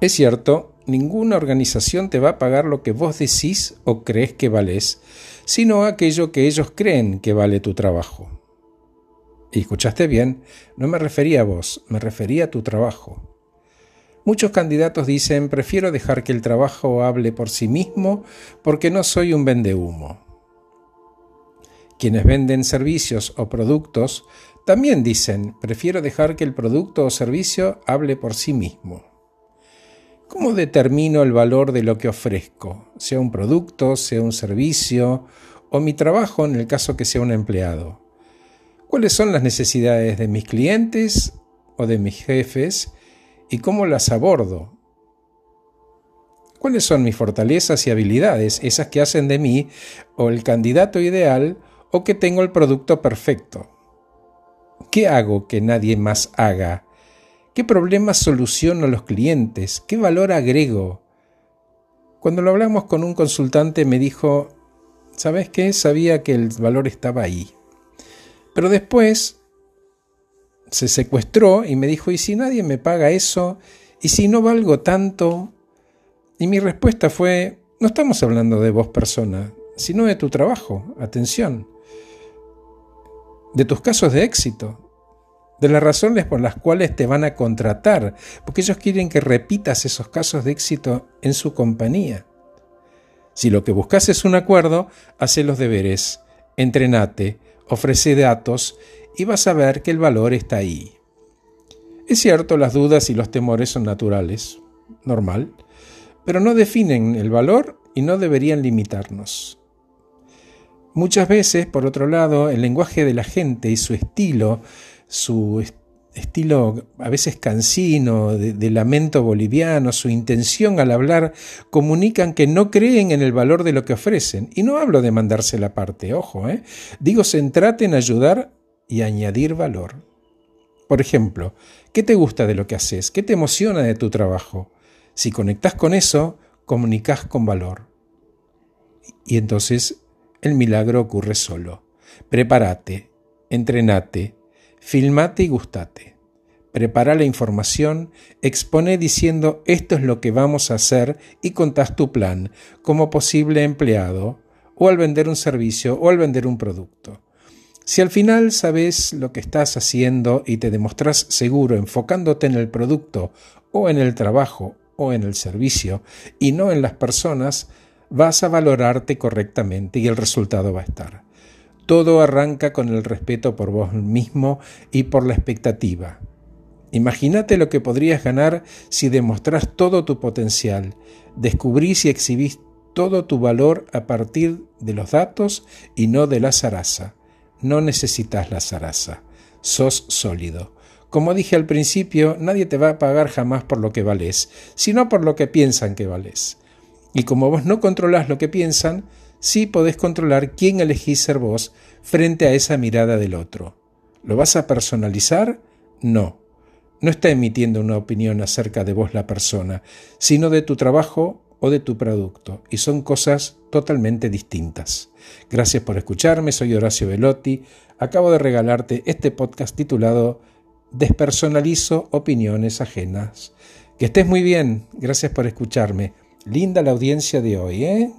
Es cierto, ninguna organización te va a pagar lo que vos decís o crees que valés, sino aquello que ellos creen que vale tu trabajo. Y escuchaste bien, no me refería a vos, me refería a tu trabajo. Muchos candidatos dicen, prefiero dejar que el trabajo hable por sí mismo porque no soy un vendehumo. Quienes venden servicios o productos también dicen, prefiero dejar que el producto o servicio hable por sí mismo. ¿Cómo determino el valor de lo que ofrezco, sea un producto, sea un servicio o mi trabajo en el caso que sea un empleado? ¿Cuáles son las necesidades de mis clientes o de mis jefes y cómo las abordo? ¿Cuáles son mis fortalezas y habilidades, esas que hacen de mí o el candidato ideal o que tengo el producto perfecto? ¿Qué hago que nadie más haga? ¿Qué problemas soluciono a los clientes? ¿Qué valor agrego? Cuando lo hablamos con un consultante me dijo, ¿sabes qué? Sabía que el valor estaba ahí. Pero después se secuestró y me dijo, ¿y si nadie me paga eso? ¿Y si no valgo tanto? Y mi respuesta fue, no estamos hablando de vos persona, sino de tu trabajo, atención, de tus casos de éxito, de las razones por las cuales te van a contratar, porque ellos quieren que repitas esos casos de éxito en su compañía. Si lo que buscas es un acuerdo, hace los deberes, entrenate, ofrece datos y vas a ver que el valor está ahí. Es cierto, las dudas y los temores son naturales, normal, pero no definen el valor y no deberían limitarnos. Muchas veces, por otro lado, el lenguaje de la gente y su estilo su estilo a veces cansino, de, lamento boliviano, su intención al hablar, comunican que no creen en el valor de lo que ofrecen. Y no hablo de mandarse la parte, ojo, ¿eh? digo centrate en ayudar y añadir valor. Por ejemplo, ¿qué te gusta de lo que haces? ¿Qué te emociona de tu trabajo? Si conectas con eso, comunicas con valor. Y entonces el milagro ocurre solo. Prepárate, entrenate, Filmate y gustate. Prepara la información, expone diciendo esto es lo que vamos a hacer y contás tu plan como posible empleado o al vender un servicio o al vender un producto. Si al final sabes lo que estás haciendo y te demostrás seguro enfocándote en el producto o en el trabajo o en el servicio y no en las personas, vas a valorarte correctamente y el resultado va a estar. Todo arranca con el respeto por vos mismo y por la expectativa. Imagínate lo que podrías ganar si demostrás todo tu potencial, descubrís y exhibís todo tu valor a partir de los datos y no de la zaraza. No necesitas la zaraza, sos sólido. Como dije al principio, nadie te va a pagar jamás por lo que vales, sino por lo que piensan que vales. Y como vos no controlás lo que piensan, sí podés controlar quién elegís ser vos frente a esa mirada del otro. ¿Lo vas a personalizar? No. No está emitiendo una opinión acerca de vos la persona, sino de tu trabajo o de tu producto, y son cosas totalmente distintas. Gracias por escucharme, soy Horacio Velotti, acabo de regalarte este podcast titulado Despersonalizo opiniones ajenas. Que estés muy bien, gracias por escucharme. Linda la audiencia de hoy, ¿eh?